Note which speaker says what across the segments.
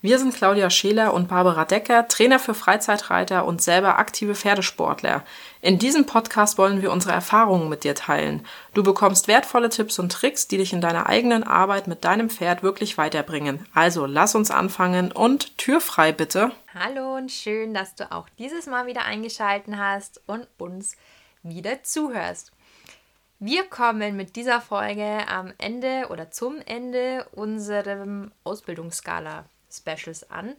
Speaker 1: Wir sind Claudia Scheler und Barbara Decker, Trainer für Freizeitreiter und selber aktive Pferdesportler. In diesem Podcast wollen wir unsere Erfahrungen mit dir teilen. Du bekommst wertvolle Tipps und Tricks, die dich in deiner eigenen Arbeit mit deinem Pferd wirklich weiterbringen. Also lass uns anfangen und Tür frei bitte.
Speaker 2: Hallo und schön, dass du auch dieses Mal wieder eingeschaltet hast und uns wieder zuhörst. Wir kommen mit dieser Folge am Ende oder zum Ende unserem Ausbildungsskala Specials an,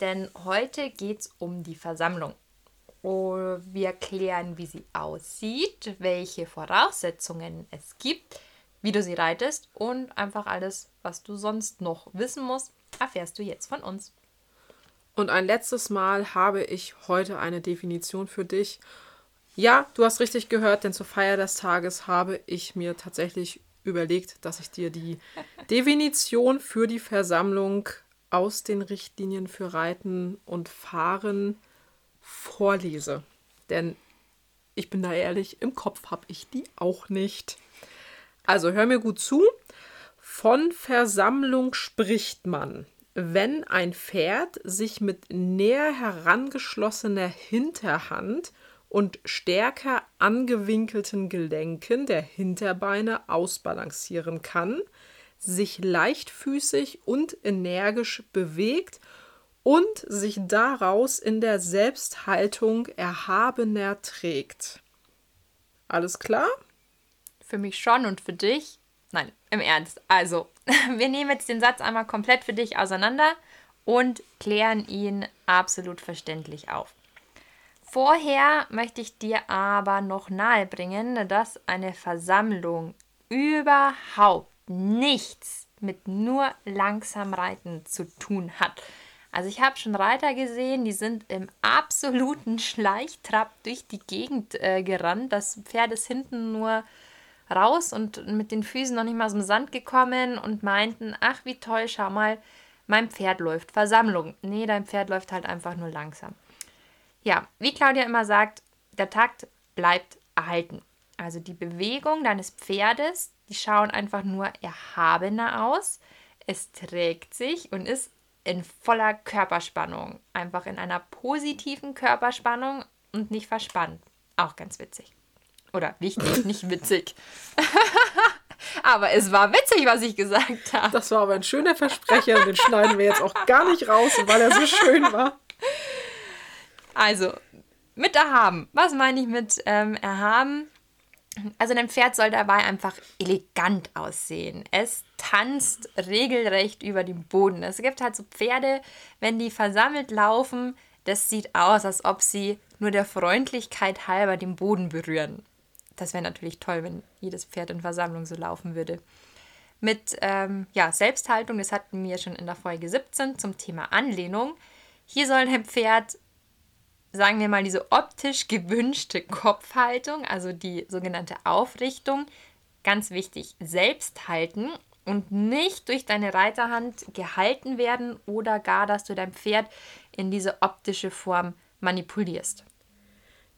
Speaker 2: denn heute geht es um die Versammlung. Wir klären, wie sie aussieht, welche Voraussetzungen es gibt, wie du sie reitest und einfach alles, was du sonst noch wissen musst, erfährst du jetzt von uns.
Speaker 1: Und ein letztes Mal habe ich heute eine Definition für dich. Ja, du hast richtig gehört, denn zur Feier des Tages habe ich mir tatsächlich überlegt, dass ich dir die Definition für die Versammlung aus den Richtlinien für Reiten und Fahren vorlese. Denn ich bin da ehrlich, im Kopf habe ich die auch nicht. Also hör mir gut zu. Von Versammlung spricht man, wenn ein Pferd sich mit näher herangeschlossener Hinterhand und stärker angewinkelten Gelenken der Hinterbeine ausbalancieren kann, sich leichtfüßig und energisch bewegt und sich daraus in der Selbsthaltung erhabener trägt. Alles klar?
Speaker 2: Für mich schon und für dich? Nein, im Ernst. Also, wir nehmen jetzt den Satz einmal komplett für dich auseinander und klären ihn absolut verständlich auf. Vorher möchte ich dir aber noch nahebringen, dass eine Versammlung überhaupt nichts mit nur langsam Reiten zu tun hat. Also ich habe schon Reiter gesehen, die sind im absoluten Schleichtrab durch die Gegend äh, gerannt. Das Pferd ist hinten nur raus und mit den Füßen noch nicht mal aus dem Sand gekommen und meinten, ach wie toll, schau mal, mein Pferd läuft. Versammlung. Nee, dein Pferd läuft halt einfach nur langsam. Ja, wie Claudia immer sagt, der Takt bleibt erhalten. Also die Bewegung deines Pferdes, die schauen einfach nur erhabener aus. Es trägt sich und ist in voller Körperspannung. Einfach in einer positiven Körperspannung und nicht verspannt. Auch ganz witzig. Oder wichtig, nicht witzig. aber es war witzig, was ich gesagt habe.
Speaker 1: Das war aber ein schöner Versprecher und den schneiden wir jetzt auch gar nicht raus, weil er so schön war.
Speaker 2: Also, mit erhaben. Was meine ich mit ähm, erhaben? Also dein Pferd soll dabei einfach elegant aussehen. Es tanzt regelrecht über den Boden. Es gibt halt so Pferde, wenn die versammelt laufen, das sieht aus, als ob sie nur der Freundlichkeit halber den Boden berühren. Das wäre natürlich toll, wenn jedes Pferd in Versammlung so laufen würde. Mit ähm, ja, Selbsthaltung, das hatten wir schon in der Folge 17 zum Thema Anlehnung. Hier soll ein Pferd sagen wir mal, diese optisch gewünschte Kopfhaltung, also die sogenannte Aufrichtung, ganz wichtig, selbst halten und nicht durch deine Reiterhand gehalten werden oder gar, dass du dein Pferd in diese optische Form manipulierst.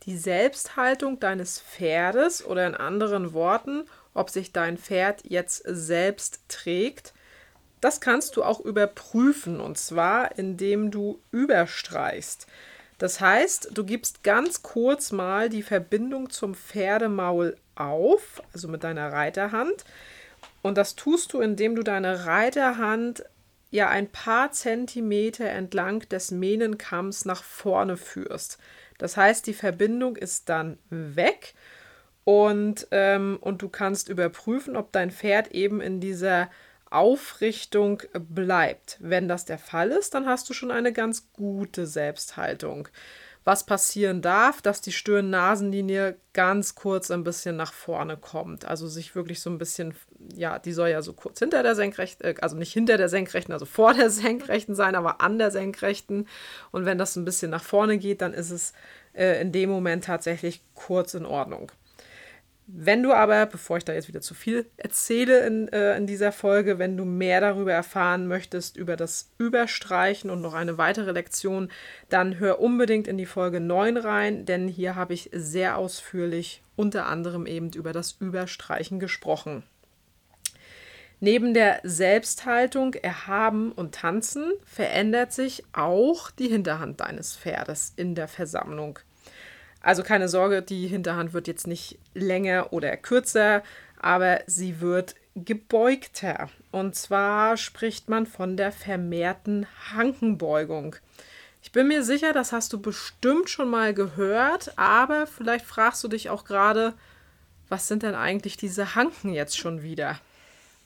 Speaker 1: Die Selbsthaltung deines Pferdes oder in anderen Worten, ob sich dein Pferd jetzt selbst trägt, das kannst du auch überprüfen und zwar indem du überstreichst. Das heißt, du gibst ganz kurz mal die Verbindung zum Pferdemaul auf, also mit deiner Reiterhand. Und das tust du, indem du deine Reiterhand ja ein paar Zentimeter entlang des Mähnenkamms nach vorne führst. Das heißt, die Verbindung ist dann weg und, ähm, und du kannst überprüfen, ob dein Pferd eben in dieser Aufrichtung bleibt. Wenn das der Fall ist, dann hast du schon eine ganz gute Selbsthaltung. Was passieren darf, dass die Stirn-Nasenlinie ganz kurz ein bisschen nach vorne kommt. Also sich wirklich so ein bisschen, ja, die soll ja so kurz hinter der Senkrechten, äh, also nicht hinter der Senkrechten, also vor der Senkrechten sein, aber an der Senkrechten. Und wenn das ein bisschen nach vorne geht, dann ist es äh, in dem Moment tatsächlich kurz in Ordnung. Wenn du aber, bevor ich da jetzt wieder zu viel erzähle in, äh, in dieser Folge, wenn du mehr darüber erfahren möchtest, über das Überstreichen und noch eine weitere Lektion, dann hör unbedingt in die Folge 9 rein, denn hier habe ich sehr ausführlich unter anderem eben über das Überstreichen gesprochen. Neben der Selbsthaltung, Erhaben und Tanzen verändert sich auch die Hinterhand deines Pferdes in der Versammlung. Also keine Sorge, die Hinterhand wird jetzt nicht länger oder kürzer, aber sie wird gebeugter. Und zwar spricht man von der vermehrten Hankenbeugung. Ich bin mir sicher, das hast du bestimmt schon mal gehört, aber vielleicht fragst du dich auch gerade, was sind denn eigentlich diese Hanken jetzt schon wieder?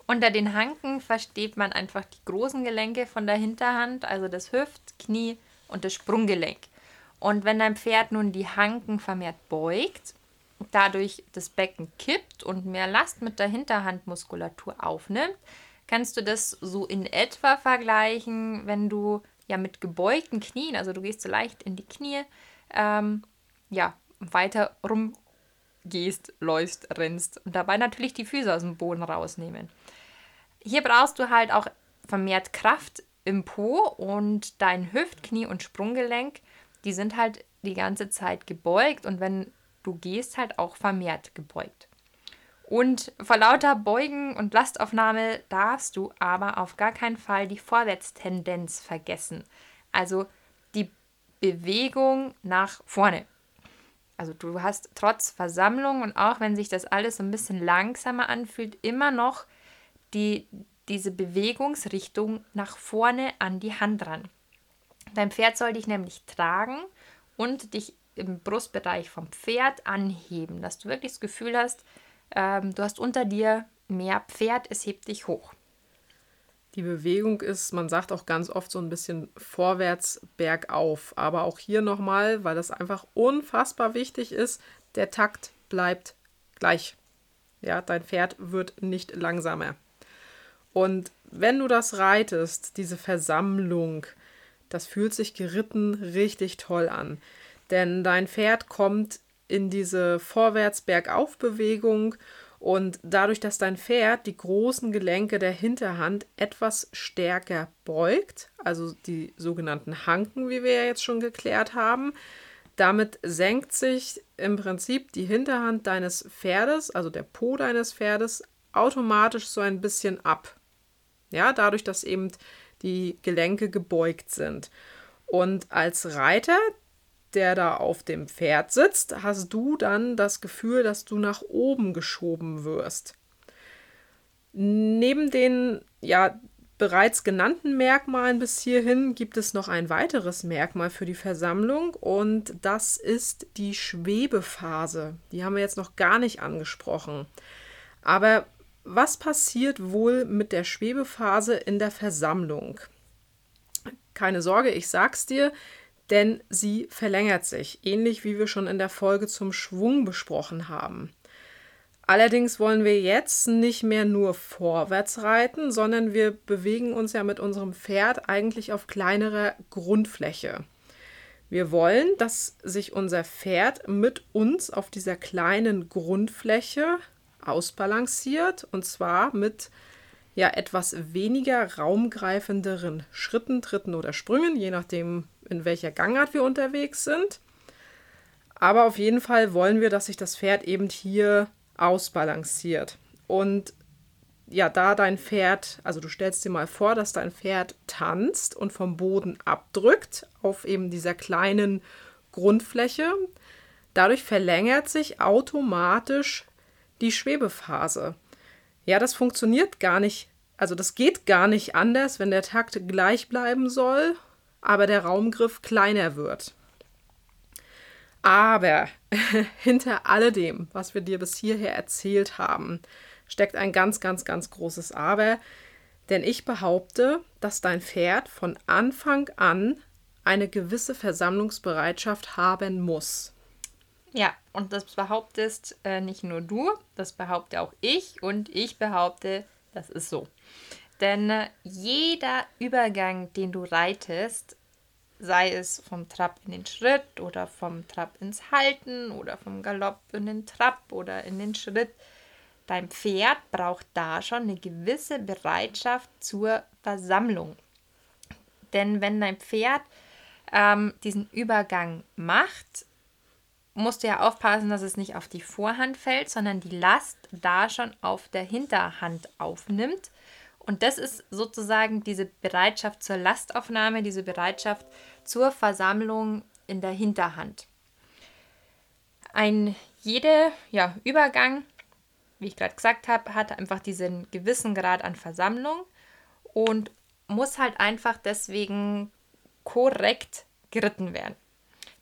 Speaker 2: Unter den Hanken versteht man einfach die großen Gelenke von der Hinterhand, also das Hüft-, Knie- und das Sprunggelenk. Und wenn dein Pferd nun die Hanken vermehrt beugt, dadurch das Becken kippt und mehr Last mit der Hinterhandmuskulatur aufnimmt, kannst du das so in etwa vergleichen, wenn du ja mit gebeugten Knien, also du gehst so leicht in die Knie, ähm, ja, weiter rumgehst, läufst, rennst und dabei natürlich die Füße aus dem Boden rausnehmen. Hier brauchst du halt auch vermehrt Kraft im Po und dein Hüft-, Knie- und Sprunggelenk die sind halt die ganze Zeit gebeugt und wenn du gehst, halt auch vermehrt gebeugt. Und vor lauter Beugen und Lastaufnahme darfst du aber auf gar keinen Fall die Vorwärtstendenz vergessen. Also die Bewegung nach vorne. Also du hast trotz Versammlung und auch wenn sich das alles so ein bisschen langsamer anfühlt, immer noch die, diese Bewegungsrichtung nach vorne an die Hand ran. Dein Pferd soll dich nämlich tragen und dich im Brustbereich vom Pferd anheben, dass du wirklich das Gefühl hast, ähm, du hast unter dir mehr Pferd, es hebt dich hoch.
Speaker 1: Die Bewegung ist, man sagt auch ganz oft so ein bisschen vorwärts bergauf. Aber auch hier nochmal, weil das einfach unfassbar wichtig ist, der Takt bleibt gleich. Ja, dein Pferd wird nicht langsamer. Und wenn du das reitest, diese Versammlung, das fühlt sich geritten richtig toll an. Denn dein Pferd kommt in diese Vorwärts-Bergauf-Bewegung und dadurch, dass dein Pferd die großen Gelenke der Hinterhand etwas stärker beugt, also die sogenannten Hanken, wie wir ja jetzt schon geklärt haben, damit senkt sich im Prinzip die Hinterhand deines Pferdes, also der Po deines Pferdes, automatisch so ein bisschen ab. Ja, dadurch, dass eben die Gelenke gebeugt sind. Und als Reiter, der da auf dem Pferd sitzt, hast du dann das Gefühl, dass du nach oben geschoben wirst. Neben den ja bereits genannten Merkmalen bis hierhin gibt es noch ein weiteres Merkmal für die Versammlung und das ist die Schwebephase. Die haben wir jetzt noch gar nicht angesprochen. Aber was passiert wohl mit der Schwebephase in der Versammlung? Keine Sorge, ich sag's dir, denn sie verlängert sich, ähnlich wie wir schon in der Folge zum Schwung besprochen haben. Allerdings wollen wir jetzt nicht mehr nur vorwärts reiten, sondern wir bewegen uns ja mit unserem Pferd eigentlich auf kleinerer Grundfläche. Wir wollen, dass sich unser Pferd mit uns auf dieser kleinen Grundfläche ausbalanciert und zwar mit ja etwas weniger raumgreifenderen Schritten, Tritten oder Sprüngen, je nachdem, in welcher Gangart wir unterwegs sind. Aber auf jeden Fall wollen wir, dass sich das Pferd eben hier ausbalanciert. Und ja, da dein Pferd, also du stellst dir mal vor, dass dein Pferd tanzt und vom Boden abdrückt auf eben dieser kleinen Grundfläche. Dadurch verlängert sich automatisch die Schwebephase. Ja, das funktioniert gar nicht. Also das geht gar nicht anders, wenn der Takt gleich bleiben soll, aber der Raumgriff kleiner wird. Aber hinter alledem, was wir dir bis hierher erzählt haben, steckt ein ganz, ganz, ganz großes Aber. Denn ich behaupte, dass dein Pferd von Anfang an eine gewisse Versammlungsbereitschaft haben muss.
Speaker 2: Ja, und das behauptest äh, nicht nur du, das behaupte auch ich und ich behaupte, das ist so. Denn äh, jeder Übergang, den du reitest, sei es vom Trab in den Schritt oder vom Trab ins Halten oder vom Galopp in den Trab oder in den Schritt. Dein Pferd braucht da schon eine gewisse Bereitschaft zur Versammlung. Denn wenn dein Pferd ähm, diesen Übergang macht, musst du ja aufpassen, dass es nicht auf die Vorhand fällt, sondern die Last da schon auf der Hinterhand aufnimmt. Und das ist sozusagen diese Bereitschaft zur Lastaufnahme, diese Bereitschaft zur Versammlung in der Hinterhand. Ein jeder ja, Übergang, wie ich gerade gesagt habe, hat einfach diesen gewissen Grad an Versammlung und muss halt einfach deswegen korrekt geritten werden.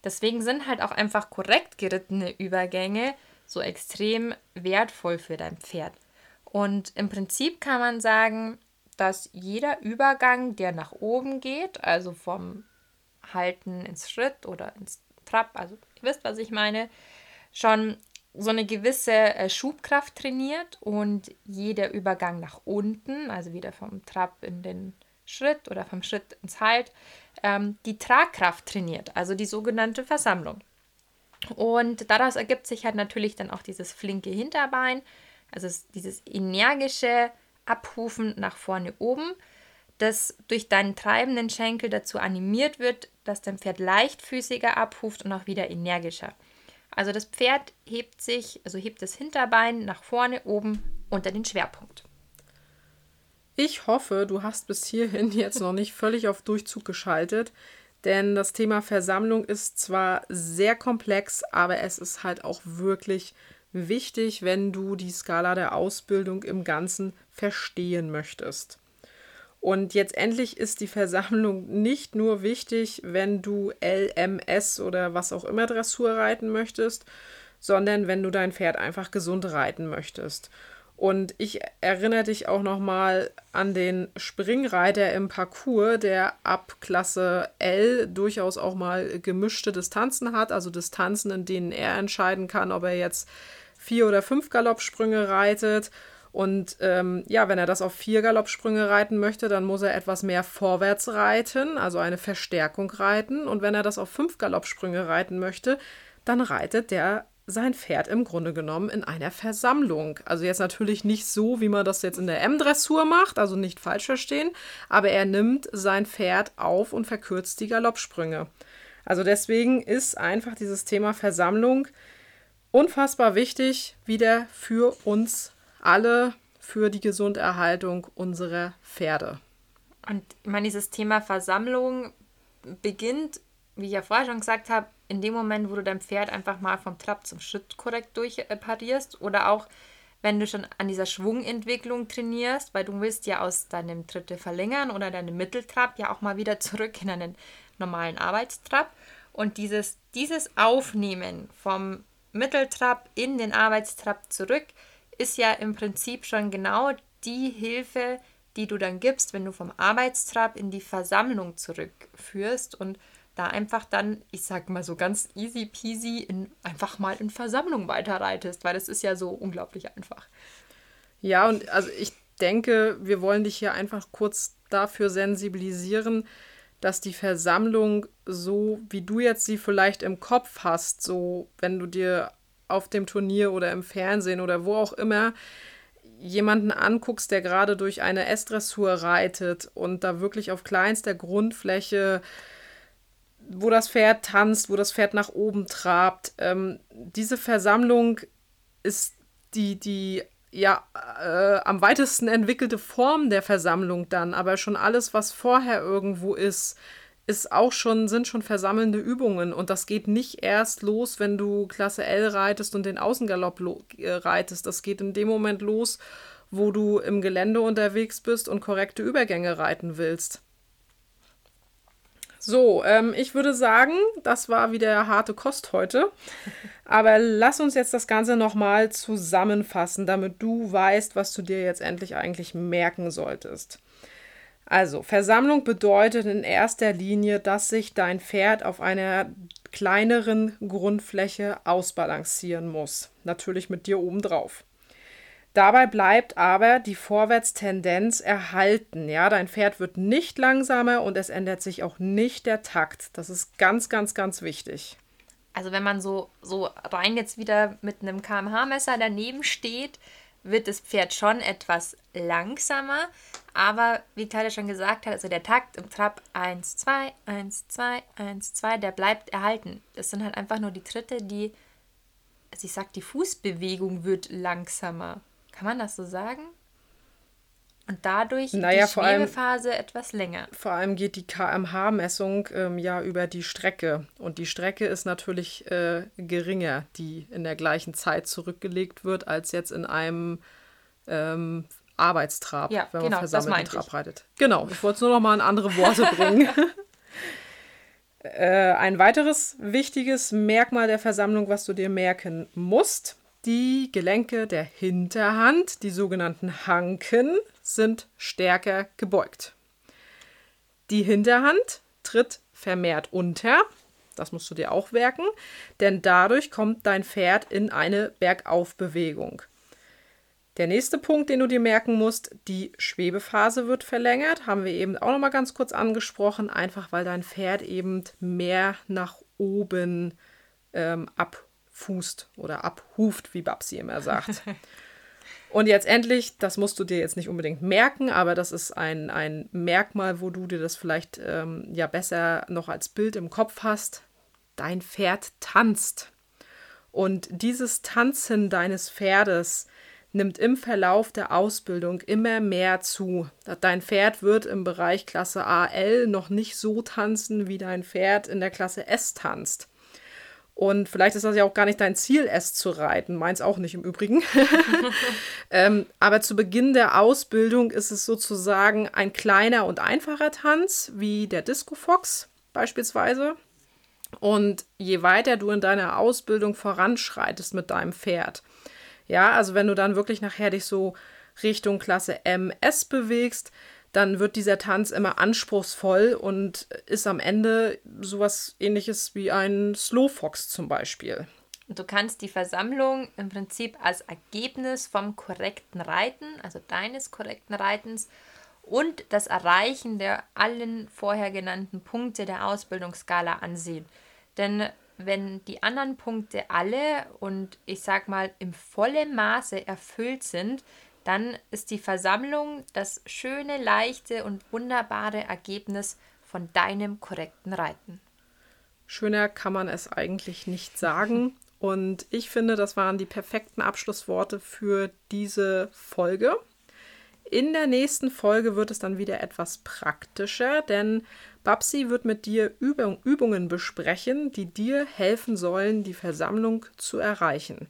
Speaker 2: Deswegen sind halt auch einfach korrekt gerittene Übergänge so extrem wertvoll für dein Pferd. Und im Prinzip kann man sagen, dass jeder Übergang, der nach oben geht, also vom Halten ins Schritt oder ins Trab, also ihr wisst, was ich meine, schon so eine gewisse äh, Schubkraft trainiert und jeder Übergang nach unten, also wieder vom Trab in den Schritt oder vom Schritt ins Halt, ähm, die Tragkraft trainiert, also die sogenannte Versammlung. Und daraus ergibt sich halt natürlich dann auch dieses flinke Hinterbein, also dieses energische Abhufen nach vorne oben, das durch deinen treibenden Schenkel dazu animiert wird, dass dein Pferd leichtfüßiger abhuft und auch wieder energischer. Also das Pferd hebt sich, also hebt das Hinterbein nach vorne oben unter den Schwerpunkt.
Speaker 1: Ich hoffe, du hast bis hierhin jetzt noch nicht völlig auf Durchzug geschaltet, denn das Thema Versammlung ist zwar sehr komplex, aber es ist halt auch wirklich wichtig, wenn du die Skala der Ausbildung im Ganzen verstehen möchtest. Und jetzt endlich ist die Versammlung nicht nur wichtig, wenn du LMS oder was auch immer Dressur reiten möchtest, sondern wenn du dein Pferd einfach gesund reiten möchtest. Und ich erinnere dich auch nochmal an den Springreiter im Parcours, der ab Klasse L durchaus auch mal gemischte Distanzen hat, also Distanzen, in denen er entscheiden kann, ob er jetzt vier oder fünf Galoppsprünge reitet. Und ähm, ja, wenn er das auf vier Galoppsprünge reiten möchte, dann muss er etwas mehr vorwärts reiten, also eine Verstärkung reiten. Und wenn er das auf fünf Galoppsprünge reiten möchte, dann reitet der sein Pferd im Grunde genommen in einer Versammlung. Also jetzt natürlich nicht so, wie man das jetzt in der M-Dressur macht, also nicht falsch verstehen, aber er nimmt sein Pferd auf und verkürzt die Galoppsprünge. Also deswegen ist einfach dieses Thema Versammlung unfassbar wichtig, wieder für uns alle, für die Gesunderhaltung unserer Pferde.
Speaker 2: Und ich meine, dieses Thema Versammlung beginnt, wie ich ja vorher schon gesagt habe, in dem Moment, wo du dein Pferd einfach mal vom Trab zum Schritt korrekt durchparierst oder auch wenn du schon an dieser Schwungentwicklung trainierst, weil du willst ja aus deinem Dritte verlängern oder deinem Mitteltrab ja auch mal wieder zurück in einen normalen Arbeitstrab. Und dieses, dieses Aufnehmen vom Mitteltrab in den Arbeitstrab zurück ist ja im Prinzip schon genau die Hilfe, die du dann gibst, wenn du vom Arbeitstrab in die Versammlung zurückführst und da einfach dann, ich sag mal so ganz easy peasy, in, einfach mal in Versammlung weiterreitest, weil das ist ja so unglaublich einfach.
Speaker 1: Ja, und also ich denke, wir wollen dich hier einfach kurz dafür sensibilisieren, dass die Versammlung so, wie du jetzt sie vielleicht im Kopf hast, so wenn du dir auf dem Turnier oder im Fernsehen oder wo auch immer jemanden anguckst, der gerade durch eine S-Dressur reitet und da wirklich auf kleinster Grundfläche wo das Pferd tanzt, wo das Pferd nach oben trabt. Ähm, diese Versammlung ist die, die ja äh, am weitesten entwickelte Form der Versammlung dann, aber schon alles, was vorher irgendwo ist, ist auch schon, sind schon versammelnde Übungen. Und das geht nicht erst los, wenn du Klasse L reitest und den Außengalopp äh, reitest. Das geht in dem Moment los, wo du im Gelände unterwegs bist und korrekte Übergänge reiten willst. So, ähm, ich würde sagen, das war wieder harte Kost heute. Aber lass uns jetzt das Ganze nochmal zusammenfassen, damit du weißt, was du dir jetzt endlich eigentlich merken solltest. Also, Versammlung bedeutet in erster Linie, dass sich dein Pferd auf einer kleineren Grundfläche ausbalancieren muss. Natürlich mit dir obendrauf. Dabei bleibt aber die Vorwärtstendenz erhalten. Ja, dein Pferd wird nicht langsamer und es ändert sich auch nicht der Takt. Das ist ganz, ganz, ganz wichtig.
Speaker 2: Also wenn man so, so rein jetzt wieder mit einem kmh-Messer daneben steht, wird das Pferd schon etwas langsamer. Aber wie Claudia schon gesagt hat, also der Takt im Trab 1, 2, 1, 2, 1, 2, der bleibt erhalten. Das sind halt einfach nur die Tritte, die, also ich sag, die Fußbewegung wird langsamer. Kann man das so sagen? Und dadurch
Speaker 1: naja,
Speaker 2: die Schwebephase allem, etwas länger.
Speaker 1: Vor allem geht die kmh-Messung ähm, ja über die Strecke. Und die Strecke ist natürlich äh, geringer, die in der gleichen Zeit zurückgelegt wird, als jetzt in einem ähm, Arbeitstrab,
Speaker 2: ja,
Speaker 1: wenn
Speaker 2: genau,
Speaker 1: man versammelten
Speaker 2: Trab
Speaker 1: ich. reitet. Genau, ich wollte es nur noch mal in andere Worte bringen. äh, ein weiteres wichtiges Merkmal der Versammlung, was du dir merken musst, die Gelenke der Hinterhand, die sogenannten Hanken, sind stärker gebeugt. Die Hinterhand tritt vermehrt unter, das musst du dir auch merken, denn dadurch kommt dein Pferd in eine Bergaufbewegung. Der nächste Punkt, den du dir merken musst, die Schwebephase wird verlängert, haben wir eben auch noch mal ganz kurz angesprochen, einfach weil dein Pferd eben mehr nach oben ähm, ab abfußt oder abhuft, wie Babsi immer sagt. Und jetzt endlich, das musst du dir jetzt nicht unbedingt merken, aber das ist ein, ein Merkmal, wo du dir das vielleicht ähm, ja besser noch als Bild im Kopf hast. Dein Pferd tanzt. Und dieses Tanzen deines Pferdes nimmt im Verlauf der Ausbildung immer mehr zu. Dein Pferd wird im Bereich Klasse AL noch nicht so tanzen, wie dein Pferd in der Klasse S tanzt. Und vielleicht ist das ja auch gar nicht dein Ziel, es zu reiten. Meins auch nicht im Übrigen. ähm, aber zu Beginn der Ausbildung ist es sozusagen ein kleiner und einfacher Tanz, wie der Disco Fox beispielsweise. Und je weiter du in deiner Ausbildung voranschreitest mit deinem Pferd, ja, also wenn du dann wirklich nachher dich so Richtung Klasse MS bewegst, dann wird dieser Tanz immer anspruchsvoll und ist am Ende sowas ähnliches wie ein Slowfox zum Beispiel.
Speaker 2: Du kannst die Versammlung im Prinzip als Ergebnis vom korrekten Reiten, also deines korrekten Reitens und das Erreichen der allen vorher genannten Punkte der Ausbildungsskala ansehen. Denn wenn die anderen Punkte alle und ich sag mal im vollen Maße erfüllt sind, dann ist die Versammlung das schöne, leichte und wunderbare Ergebnis von deinem korrekten Reiten.
Speaker 1: Schöner kann man es eigentlich nicht sagen. Und ich finde, das waren die perfekten Abschlussworte für diese Folge. In der nächsten Folge wird es dann wieder etwas praktischer, denn Babsi wird mit dir Übungen besprechen, die dir helfen sollen, die Versammlung zu erreichen.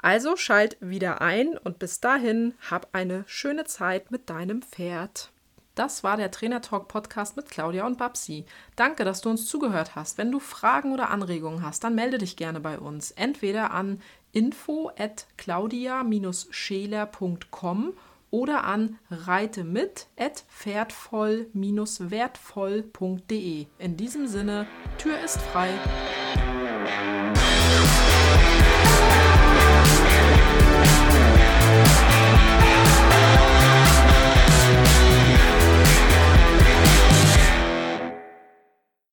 Speaker 1: Also schalt wieder ein und bis dahin hab eine schöne Zeit mit deinem Pferd. Das war der Trainer Talk Podcast mit Claudia und Babsi. Danke, dass du uns zugehört hast. Wenn du Fragen oder Anregungen hast, dann melde dich gerne bei uns. Entweder an info at claudia-scheler.com oder an reite mit at pferdvoll-wertvoll.de. In diesem Sinne, Tür ist frei.